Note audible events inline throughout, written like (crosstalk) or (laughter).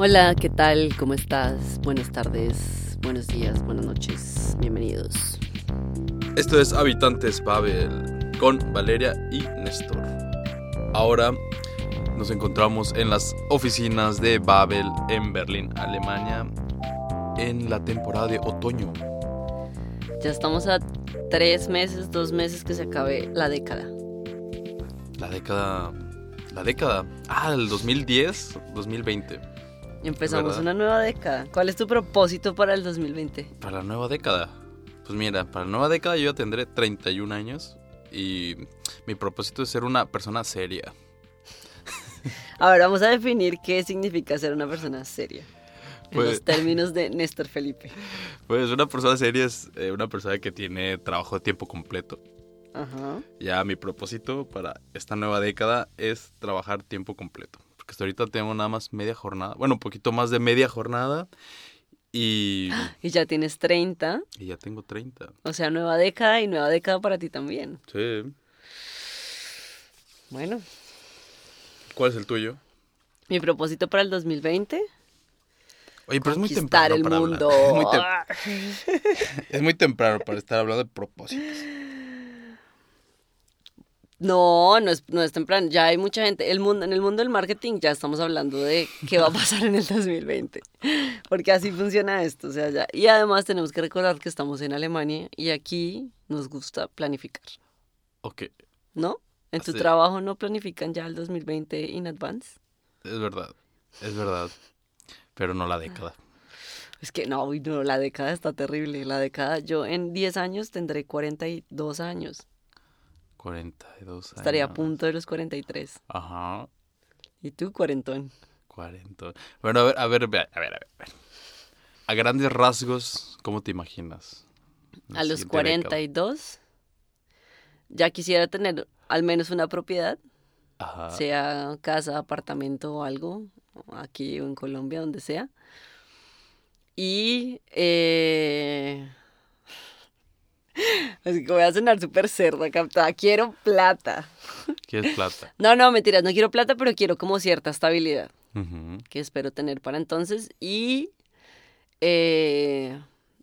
Hola, ¿qué tal? ¿Cómo estás? Buenas tardes, buenos días, buenas noches. Bienvenidos. Esto es Habitantes Babel con Valeria y Néstor. Ahora nos encontramos en las oficinas de Babel en Berlín, Alemania, en la temporada de otoño. Ya estamos a tres meses, dos meses que se acabe la década. La década... La década... Ah, el 2010, 2020. Empezamos ¿Verdad? una nueva década. ¿Cuál es tu propósito para el 2020? Para la nueva década. Pues mira, para la nueva década yo ya tendré 31 años y mi propósito es ser una persona seria. (laughs) A ver, vamos a definir qué significa ser una persona seria. En Pues- los términos de Néstor Felipe. (laughs) Pues una persona seria es eh, una persona que tiene trabajo de tiempo completo. Ajá. Ya mi propósito para esta nueva década es trabajar tiempo completo. Porque hasta ahorita tengo nada más media jornada. Bueno, un poquito más de media jornada. Y, (gasps) Y ya tienes 30, y ya tengo 30. o sea, nueva década y nueva década para ti también. Sí. Bueno, ¿Cuál es el tuyo? mi propósito para el 2020, Oye, pero es muy temprano el para hablar. mundo. Es muy, tem- (laughs) (laughs) es muy temprano para estar hablando de propósitos. No, no es, no es temprano. Ya hay mucha gente. El mundo, en el mundo del marketing ya estamos hablando de qué va a pasar en el 2020. Porque así funciona esto. O sea, ya. Y además tenemos que recordar que estamos en Alemania y aquí nos gusta planificar. Ok, ¿No? En tu trabajo no planifican ya el 2020 in advance. es verdad. Es verdad. Pero no la década. Es que no, no, la década está terrible. La década, yo en 10 años tendré 42 años. 42 años. Estaría a punto de los 43. Ajá. Y tú, cuarentón. 40. Bueno, a ver, a ver, ve- a ver, a ver. a ver. A grandes rasgos, ¿cómo te imaginas? A los siguiente década? 42 ya quisiera tener al menos una propiedad, Ajá. sea casa, apartamento o algo, aquí o en Colombia, donde sea. Y eh... Así que voy a sonar súper cerda, captada. Quiero plata. ¿Quieres plata? (laughs) No, no, mentiras, no quiero plata, pero quiero como cierta estabilidad que espero tener para entonces. Y eh,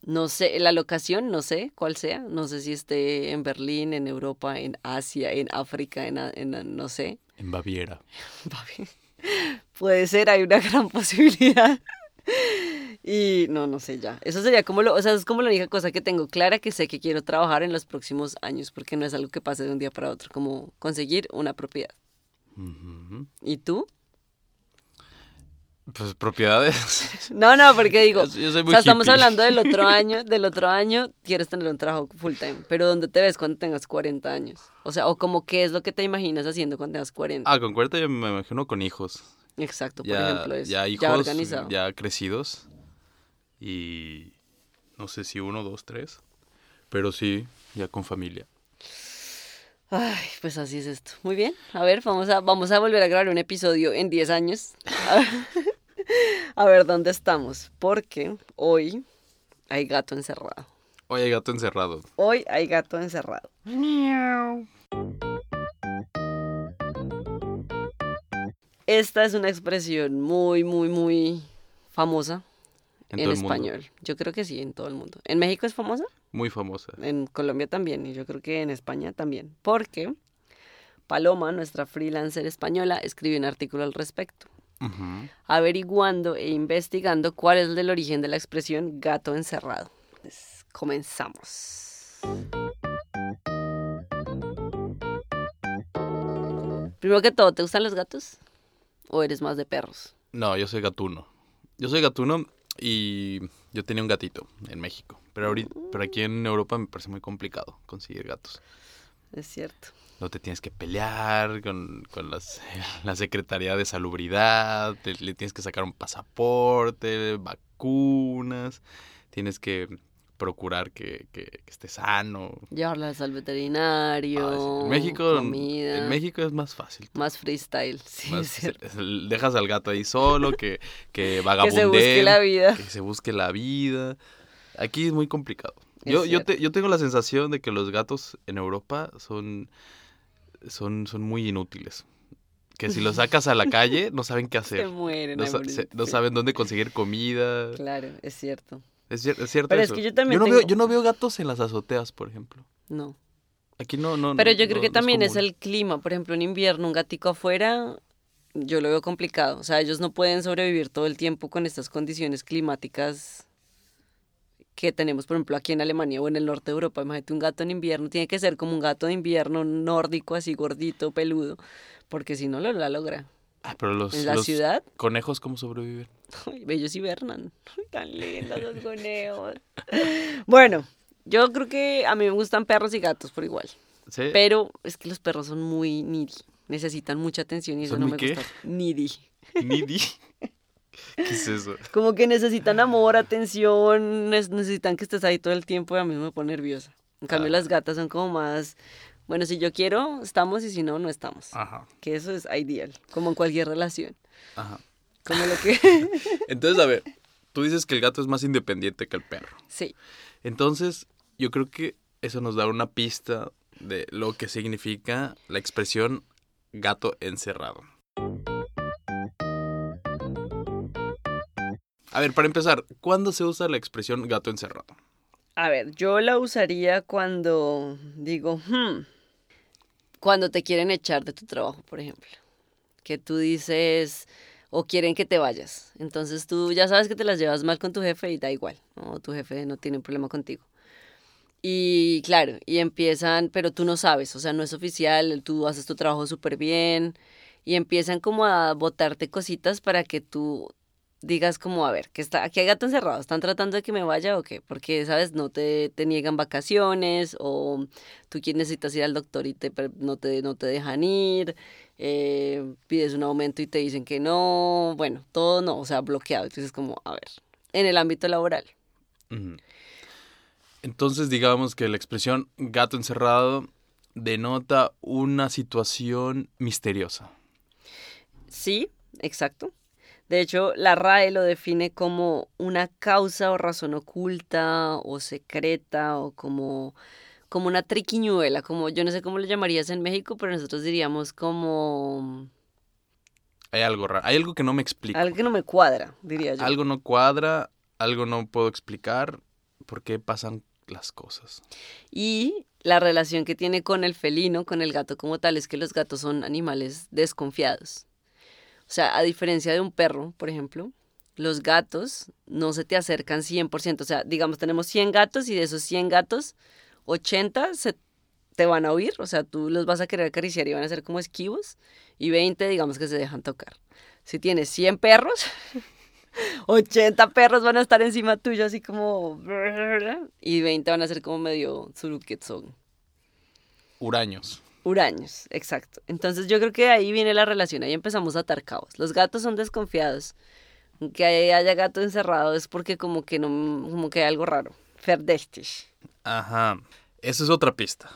no sé, la locación, no sé cuál sea. No sé si esté en Berlín, en Europa, en Asia, en África, en, no sé. En Baviera. (laughs) Puede ser, hay una gran (laughs) posibilidad. Y no, no sé ya. Eso sería como lo, o sea, es como la única cosa que tengo clara que sé que quiero trabajar en los próximos años, porque no es algo que pase de un día para otro, como conseguir una propiedad. ¿Y tú? Pues propiedades. (laughs) No, no, porque digo, Yo- yo soy o muy sea, estamos hablando del otro (laughs) año, del otro año quieres tener un trabajo full time, pero ¿dónde te ves cuando tengas 40 años? O sea, o como qué es lo que te imaginas haciendo cuando tengas 40. Ah, con 40 yo me imagino con hijos. Exacto, por Ya, ejemplo, eso. ya hijos, ya organizado. ya crecidos. Y no sé si uno, dos, tres. Pero sí, ya con familia. Ay, pues así es esto. Muy bien. A ver, vamos a, vamos a volver a grabar un episodio en 10 años. A (laughs) ver, a ver dónde estamos. Porque hoy hay gato encerrado. Oye, gato encerrado. Hoy hay gato encerrado. Esta es una expresión muy, muy, muy famosa En en, todo el mundo. español. Yo creo que sí, en todo el mundo. ¿En México es famosa? Muy famosa. En Colombia también, y yo creo que en España también. Porque Paloma, nuestra freelancer española, escribió un artículo al respecto, Ujú. averiguando e investigando cuál es el origen de la expresión gato encerrado. Pues, comenzamos. Primero que todo, ¿te gustan los gatos? ¿O eres más de perros? No, yo soy gatuno. Yo soy gatuno y yo tenía un gatito en México. Pero, ahorita, pero aquí en Europa me parece muy complicado conseguir gatos. Es cierto. No te tienes que pelear con, con las, (laughs) la Secretaría de Salubridad, te- le tienes que sacar un pasaporte, vacunas, tienes que procurar que, que- que esté sano. Llevarlas al veterinario. Ah, sí. En México, comida. en México es más fácil. Más freestyle, (laughs) sí, Más- es cierto. dejas al gato ahí solo, que, que (laughs) Que vagabundee. se busque la vida. que se busque la vida. Aquí es muy complicado. Es Yo, yo, te- yo tengo la sensación de que los gatos en Europa son, son, son muy inútiles. que si los sacas a la calle no saben qué (laughs) hacer. Se mueren. No, se- saben dónde conseguir comida. Claro, es cierto. Es, cier- es cierto Pero es que yo también no veo, yo no veo gatos en las azoteas, por ejemplo. No. Aquí no, no. Pero no- yo creo que no también es, común. el clima. Por ejemplo, en invierno, un gatico afuera, yo lo veo complicado. O sea, ellos no pueden sobrevivir todo el tiempo con estas condiciones climáticas que tenemos, por ejemplo, aquí en Alemania o en el norte de Europa. Imagínate un gato en invierno, tiene que ser como un gato de invierno nórdico, así gordito, peludo, porque si no lo la logra. Ah, pero los, En la los ciudad, conejos, ¿cómo sobreviven? (laughs) Ay, ellos hibernan. Ay, tan lindos los conejos. (laughs) Bueno, yo creo que a mí me gustan perros y gatos por igual. ¿Sí? Pero es que los perros son muy needy. Necesitan mucha atención y eso ¿Son no me qué? gusta. Needy. Needy. (laughs) ¿Qué es eso? Como que necesitan amor, atención, necesitan que estés ahí todo el tiempo y a mí me pone nerviosa. En cambio, Ah. las gatas son como más, bueno, si yo quiero, estamos y si no, no estamos. Ajá, Que eso es ideal, como en cualquier relación. ajá. Como lo que... (laughs) Entonces, a ver, tú dices que el gato es más independiente que el perro. sí, Entonces, yo creo que eso nos da una pista de lo que significa la expresión gato encerrado. A ver, para empezar, ¿cuándo se usa la expresión gato encerrado? A ver, yo la usaría cuando digo, hmm, cuando te quieren echar de tu trabajo, por ejemplo. Que tú dices, o quieren que te vayas. Entonces tú ya sabes que te las llevas mal con tu jefe y da igual, ¿no? Tu jefe no tiene problema contigo. Y claro, y empiezan, pero tú no sabes, o sea, no es oficial, tú haces tu trabajo súper bien y empiezan como a botarte cositas para que tú digas como, a ver, que está, aquí hay gato encerrado, ¿están tratando de que me vaya o qué? Porque, ¿sabes? No te, te niegan vacaciones o tú necesitas ir al doctor y te, no, te, no te dejan ir, eh, pides un aumento y te dicen que no, bueno, todo no, o sea, bloqueado. Entonces, como, a ver, en el ámbito laboral. Entonces, digamos que la expresión gato encerrado denota una situación misteriosa. Sí, exacto. De hecho, la RAE lo define como una causa o razón oculta o secreta o como, como una triquiñuela, como yo no sé cómo lo llamarías en México, pero nosotros diríamos como Hay algo raro, hay algo que no me explica. algo que no me cuadra, diría yo. Algo no cuadra, algo no puedo explicar por qué pasan las cosas. Y la relación que tiene con el felino, con el gato como tal, es que los gatos son animales desconfiados. O sea, a diferencia de un perro, por ejemplo, los gatos no se te acercan 100%. O sea, digamos, tenemos 100 gatos y de esos 100 gatos, 80 se te van a oír. O sea, tú los vas a querer acariciar y van a ser como esquivos. Y 20, digamos que se dejan tocar. Si tienes 100 perros, (laughs) 80 perros van a estar encima tuyo así como... Y 20 van a ser como medio suruketson. Huraños. Huraños, exacto. Entonces yo creo que ahí viene la relación, ahí empezamos a atar cabos. Los gatos son desconfiados. Que haya gato encerrado es porque como que no, como que hay algo raro. Verdächtig. Ajá. Esa es otra pista.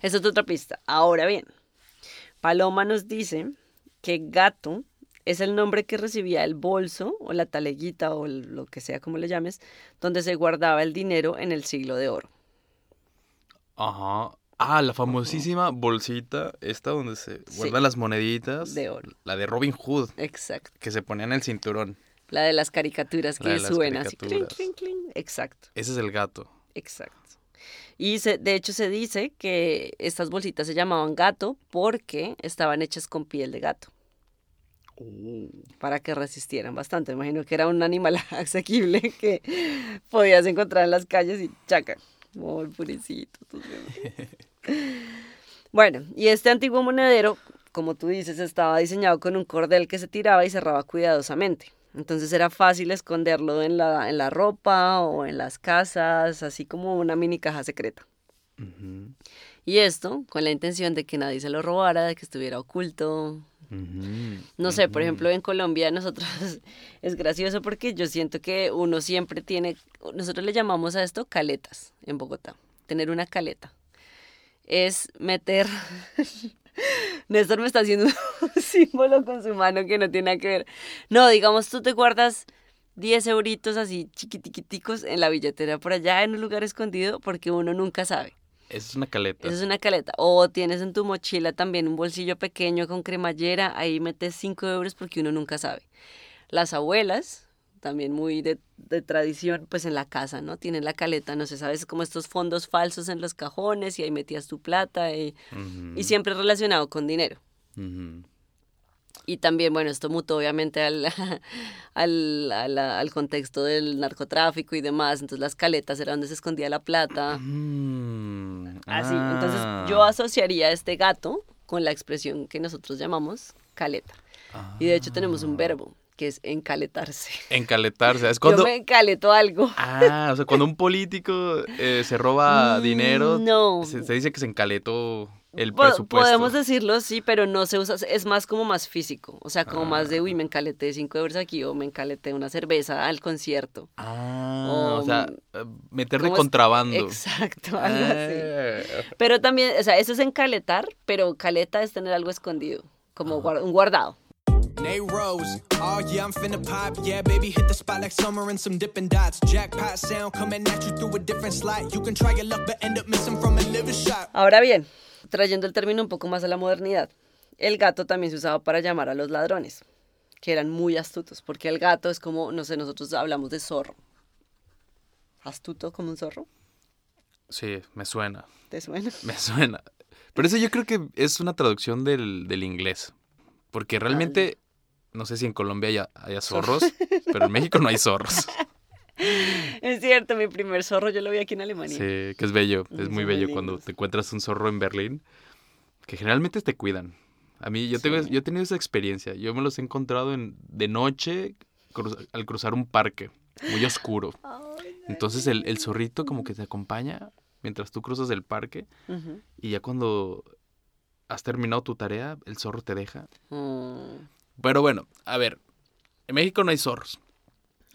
Esa es otra pista. Ahora bien, Paloma nos dice que gato es el nombre que recibía el bolso o la taleguita o lo que sea como le llames, donde se guardaba el dinero en el siglo de oro. Ajá. Ah, la famosísima bolsita, esta donde se Sí. guardan las moneditas. De oro. La de Robin Hood, Exacto. que se ponía en el cinturón. La de las caricaturas que suena así. clink, clink, clink. Exacto. Ese es el gato. Exacto. Y se- de hecho se dice que estas bolsitas se llamaban gato porque estaban hechas con piel de gato, para que resistieran bastante. Me imagino que era un animal (laughs) asequible que podías encontrar en las calles y chaca. Oh, el purecito. (laughs) bueno, y este antiguo monedero, como tú dices, estaba diseñado con un cordel que se tiraba y cerraba cuidadosamente. Entonces era fácil esconderlo en la, en la ropa o en las casas, así como una mini caja secreta. Y esto con la intención de que nadie se lo robara, de que estuviera oculto. No sé, por ejemplo, en Colombia nosotros (laughs) es gracioso porque yo siento que uno siempre tiene, nosotros le llamamos a esto caletas en Bogotá, tener una caleta. Es meter, (laughs) Néstor me está haciendo un (laughs) símbolo con su mano que no tiene nada que ver. No, digamos, tú te guardas 10 euritos así chiquitiquiticos en la billetera por allá en un lugar escondido porque uno nunca sabe. Esa es una caleta. Esa es una caleta. O tienes en tu mochila también un bolsillo pequeño con cremallera, ahí metes 5 euros porque uno nunca sabe. Las abuelas, también muy de, de tradición, pues en la casa, ¿no? Tienen la caleta, no sé, sabes, como estos fondos falsos en los cajones y ahí metías tu plata y, Ujú, y siempre relacionado con dinero. ujú. Y también, bueno, esto mutó obviamente al, (laughs) al, a la- al contexto del narcotráfico y demás. Entonces las caletas era donde se escondía la plata. Mm, Así. Entonces ah, yo asociaría a este gato con la expresión que nosotros llamamos caleta. Y de hecho tenemos un verbo que es encaletarse. (laughs) Encaletarse. Es cuando. Yo me encaleto algo. Ah, o sea, cuando un político eh, se roba Mm, dinero, no. se, se dice que se encaletó el Po- presupuesto. Podemos decirlo, sí, pero no se usa, es más como más físico, o sea, como más de, uy, Ah. me encaleté 5 euros aquí o me encaleté una cerveza al concierto. Ah, o, O, sea, eh, meter de contrabando. Exacto, algo así. Ah, Pero también, o sea, eso es encaletar, pero caleta es tener algo escondido, como guar- un guardado. Nate Rose. Oh yeah, I'm finna pop. Yeah, baby, hit the spot like summer and some dipping dots. Jackpot sound coming at you through a different slot. You can try your luck, but end up missing from a liver shot. Ahora bien, trayendo el término un poco más a la modernidad, el gato también se usaba para llamar a los ladrones, que eran muy astutos, porque el gato es como, no sé, nosotros hablamos de zorro. ¿Astuto como un zorro? Sí, me suena. ¿Te suena? (laughs) Me suena. Pero eso yo creo que es una traducción del, del inglés. Porque realmente, no sé si en Colombia haya, haya zorros, pero en México no hay zorros. (laughs) Es cierto, mi primer zorro yo lo vi aquí en Alemania. Sí, que es bello. Es muy son muy bello cuando te encuentras un zorro en Berlín, que generalmente te cuidan. A mí, yo, tengo, yo he tenido esa experiencia. Yo me los he encontrado en, de noche cruz- al cruzar un parque muy oscuro. Entonces el, el zorrito como que te acompaña mientras tú cruzas el parque y ya cuando has terminado tu tarea, el zorro te deja. Mm, Pero bueno, a ver, en México no hay zorros.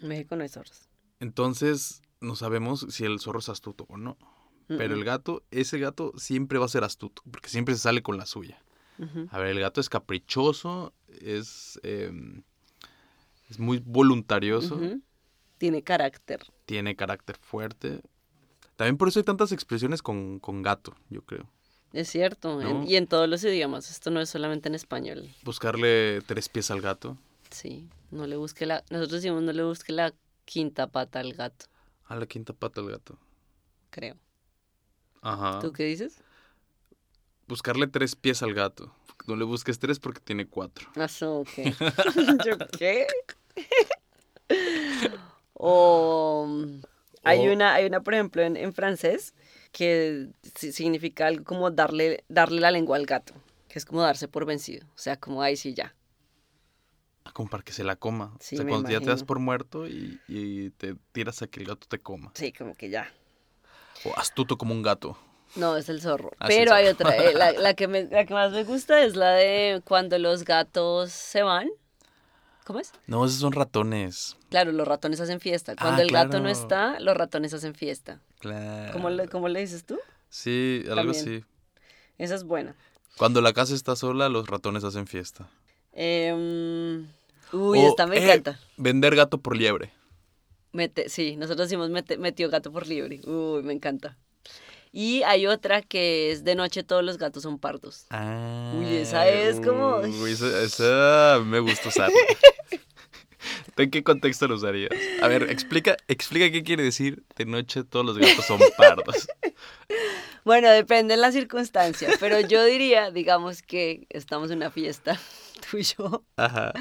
en México no hay zorros. Entonces no sabemos si el zorro es astuto o no. Pero el gato, ese gato siempre va a ser astuto, porque siempre se sale con la suya. A ver, el gato es caprichoso, es, em, es muy voluntarioso. Tiene carácter. tiene carácter fuerte. También por eso hay tantas expresiones con, con gato, yo creo. Es cierto. y en todos los idiomas. Esto no es solamente en español. Buscarle tres pies al gato. Sí. No le busque la. Nosotros decimos no le busque la quinta pata al gato, A la quinta pata al gato. creo. Ajá. ¿Tú qué dices? Buscarle tres pies al gato. No le busques tres porque tiene cuatro. Ah, so, ok. (laughs) (laughs) ¿Yo qué? (laughs) o mm, hay O- una, hay una, por ejemplo, en, en francés que si- significa algo como darle, darle la lengua al gato, que es como darse por vencido. O sea, como ahí sí ya. Ah, Como para que se la coma. Sí, o sea, cuando ya te das por muerto y, y te tiras a que el gato te coma. Sí, como que ya. O astuto como un gato. No, es el zorro. Ah, el Pero hay otra. eh, la, (laughs) la que me- la que más me gusta es la de cuando los gatos se van. ¿Cómo es? No, esos son ratones. Claro, los ratones hacen fiesta. Cuando Ah, el gato no está, los ratones hacen fiesta. Claro. ¿Cómo le, cómo le dices tú? Sí, algo También. así. Esa es buena. Cuando la casa está sola, los ratones hacen fiesta. Em, uy, O, esta me eh, encanta. Vender gato por liebre. Mete, sí, nosotros decimos mete- metió gato por libre. Uy, me encanta. Y hay otra que es de noche todos los gatos son pardos. Ah, Uy, esa es como- Uy, esa, esa me gusta (laughs) ¿En qué contexto lo usarías? A ver, explica, explica qué quiere decir de noche todos los gatos son pardos. (laughs) Bueno, depende de la circunstancia, pero yo diría, digamos que estamos en una fiesta, (laughs) tú y yo, Ajá.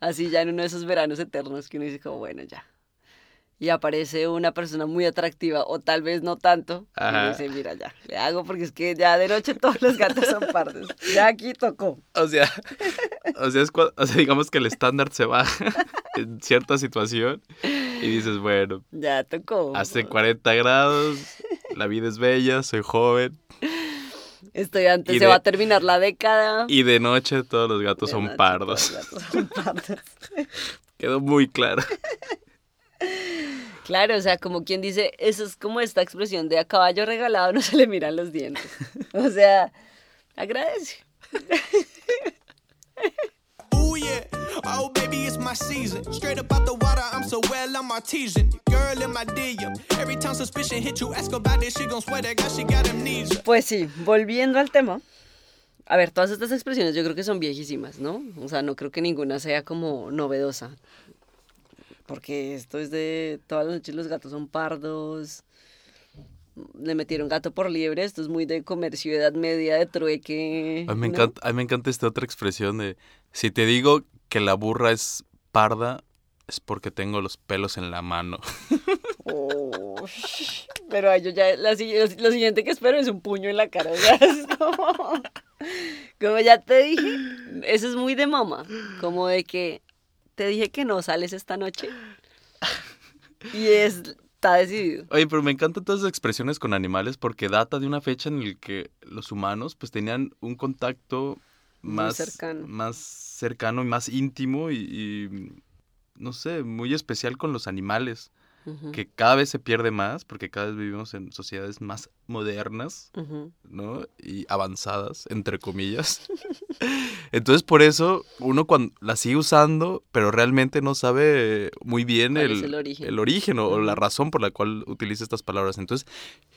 así ya en uno de esos veranos eternos que uno dice como, bueno, ya. Y aparece una persona muy atractiva, o tal vez no tanto, y Ajá. dice, mira, ya, le hago porque es que ya de noche todos los gatos son pardos. Ya aquí tocó. O sea, o sea, es cua- o sea, digamos que el estándar se baja (laughs) en cierta situación y dices, bueno, Ya tocó. hace 40 grados, la vida es bella, soy joven Estoy antes, y se de- va a terminar la década. y de noche todos los gatos son noche pardos. todos los gatos son (laughs) pardos. Quedó muy claro. Claro, o sea, como quien dice, eso es como esta expresión de a caballo regalado no se le miran los dientes. O sea, agradece. (laughs) Ooh yeah, oh baby, it's my season. Straight up out the water, I'm so well, I'm artesian. Girl, girl in my DM. Every time suspicion hit you, ask about this, she gon' swear that God, she got amnesia. Pues sí, volviendo al tema. A ver, todas estas expresiones yo creo que son viejísimas, ¿no? O sea, no creo que ninguna sea como novedosa. Porque esto es de todas las noches los gatos son pardos. Le metieron gato por liebre. Esto es muy de comercio de edad media, de trueque. A mí, me ¿no? encanta, a mí me encanta esta otra expresión de, si te digo que la burra es parda, es porque tengo los pelos en la mano. Oh, pero ay, yo ya, la lo, siguiente que espero es un puño en la cara. es como, como ya te dije, eso es muy de mamá. Como de que te dije que no sales esta noche. Y es, está decidido. Oye, pero me encantan todas esas expresiones con animales porque data de una fecha en la que los humanos pues tenían un contacto más cercano. más cercano y más íntimo y, y, no sé, muy especial con los animales, que cada vez se pierde más porque cada vez vivimos en sociedades más modernas. ¿no? Y avanzadas, entre comillas. (laughs) Entonces, por eso, uno cuando la sigue usando, pero realmente no sabe muy bien ¿Cuál el, el origen? el origen o, o la razón por la cual utiliza estas palabras. Entonces,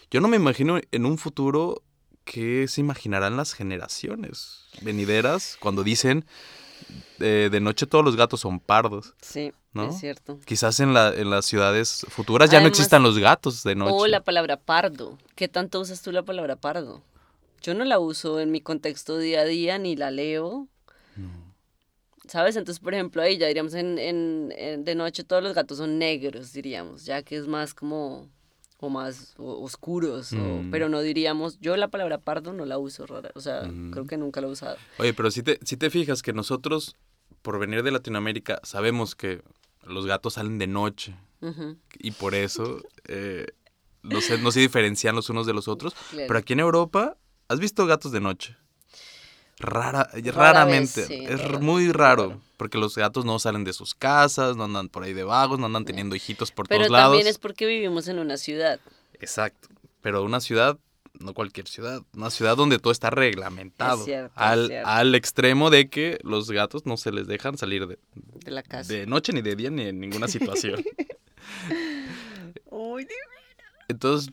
yo no me imagino en un futuro qué se imaginarán las generaciones venideras cuando dicen eh, de noche todos los gatos son pardos. Sí, ¿No? es cierto. Quizás en, la, en las ciudades futuras ya no existan los gatos de noche. O la palabra pardo. ¿Qué tanto usas tú la palabra pardo? Yo no la uso en mi contexto día a día, ni la leo. ¿Sabes? Entonces, por ejemplo, ahí ya diríamos en, en- en- de noche todos los gatos son negros, diríamos, ya que es más como, o más o- oscuros, o- Mm. pero no diríamos, yo la palabra pardo no la uso rara, o sea, Mm. creo que nunca la he usado. Oye, pero si te, si te fijas que nosotros, por venir de Latinoamérica, sabemos que los gatos salen de noche y por eso eh, no, se, no se diferencian los unos de los otros. claro. Pero aquí en Europa, ¿has visto gatos de noche? Rara, Rara raramente, vez, sí, es rara, muy raro, raro. porque los gatos no salen de sus casas, no andan por ahí de vagos, no andan teniendo hijitos por Pero todos lados. también es porque vivimos en una ciudad. Exacto, pero una ciudad, no cualquier ciudad, una ciudad donde todo está reglamentado, Es cierto, es al, cierto. al extremo de que los gatos no se les dejan salir de, de la casa. de noche ni de día ni en ninguna situación. (laughs) Entonces,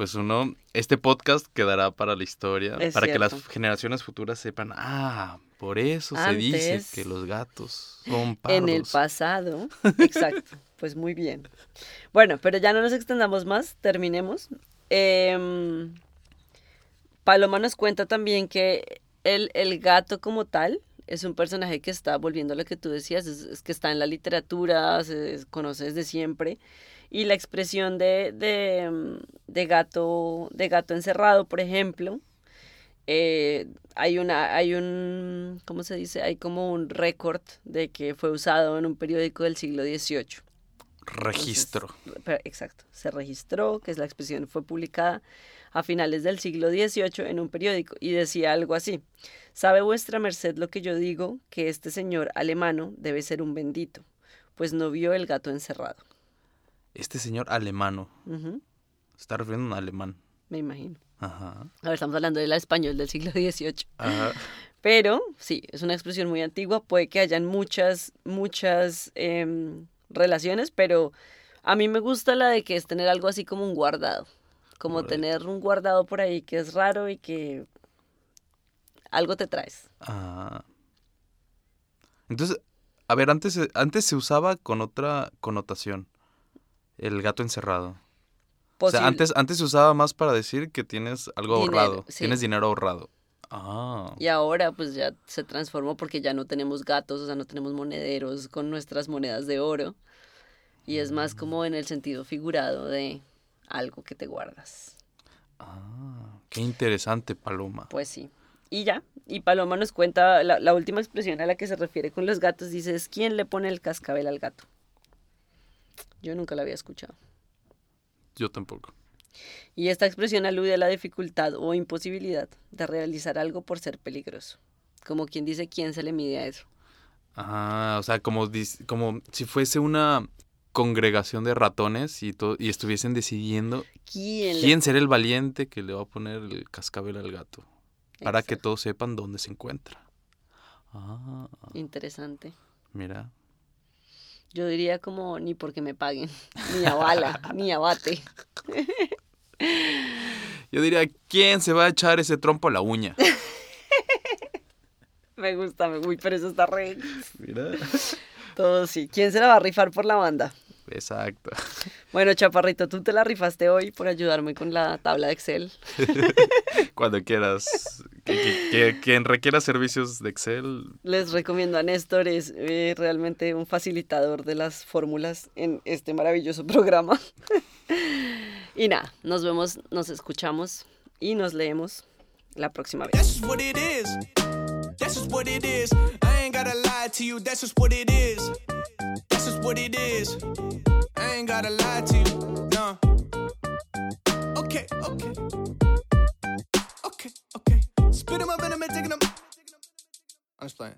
pues uno, este podcast quedará para la historia, Es para que las generaciones futuras sepan, ah, por eso se dice que los gatos son pardos. En el pasado. (laughs) Exacto. Pues muy bien. Bueno, pero ya no nos extendamos más, terminemos. Em, Paloma nos cuenta también que el, el gato como tal es un personaje que está, volviendo a lo que tú decías, es, es que está en la literatura, se conoce desde siempre. Y la expresión de, de, em, de gato, de gato encerrado, por ejemplo, eh, hay una, hay un, ¿cómo se dice? Hay como un récord de que fue usado en un periódico del siglo XVIII. Registro. Exacto, se registró, que es la expresión, fue publicada a finales del siglo XVIII en un periódico y decía algo así, ¿sabe vuestra merced lo que yo digo? Que este señor alemano debe ser un bendito, pues no vio el gato encerrado. Este señor alemano, se está refiriendo a un alemán. me imagino. Ajá. A ver, estamos hablando del español del siglo XVIII. Ajá. Pero sí, es una expresión muy antigua, puede que hayan muchas, muchas em, relaciones, pero a mí me gusta la de que es tener algo así como un guardado, como Correcto. tener un guardado por ahí que es raro y que algo te traes. Ah. Entonces, a ver, antes, antes se usaba con otra connotación. El gato encerrado. O sea, Posible- antes, antes se usaba más para decir que tienes algo Dinero, ahorrado. sí. Tienes dinero ahorrado. Ah. Y ahora pues ya se transformó porque ya no tenemos gatos, o sea, no tenemos monederos con nuestras monedas de oro. Y es más como en el sentido figurado de algo que te guardas. Ah, qué interesante, Paloma. Pues sí. Y ya. Y Paloma nos cuenta la, la última expresión a la que se refiere con los gatos. Dice, es quién le pone el cascabel al gato. Yo nunca la había escuchado. Yo tampoco. Y esta expresión alude a la dificultad o imposibilidad de realizar algo por ser peligroso. Como quien dice, ¿quién se le mide a eso? Ah, o sea, como, dis- como si fuese una congregación de ratones y, y estuviesen decidiendo ¿Quién, le- quién será el valiente que le va a poner el cascabel al gato. Para que todos sepan dónde se encuentra. Ah, Interesante. mira. Yo diría como ni porque me paguen, (laughs) ni a bala, ni a bate. (laughs) Yo diría, ¿quién se va a echar ese trompo a la uña? (laughs) Me gusta, me uy, pero eso está re. Mira. Todo sí. ¿Quién se la va a rifar por la banda? Exacto. Bueno, Chaparrito, tú te la rifaste hoy por ayudarme con la tabla de Excel. Cuando quieras que, quien requiera servicios de Excel. Les recomiendo a Néstor, es eh, realmente un facilitador de las fórmulas en este maravilloso (laughs) programa. y nada, nos vemos, nos escuchamos y nos leemos la próxima vez. That's just what it is. I ain't gotta lie to you. That's just what it is. That's just what it is. I ain't gotta lie to you. No. Okay, okay. Spit. I'm just playing.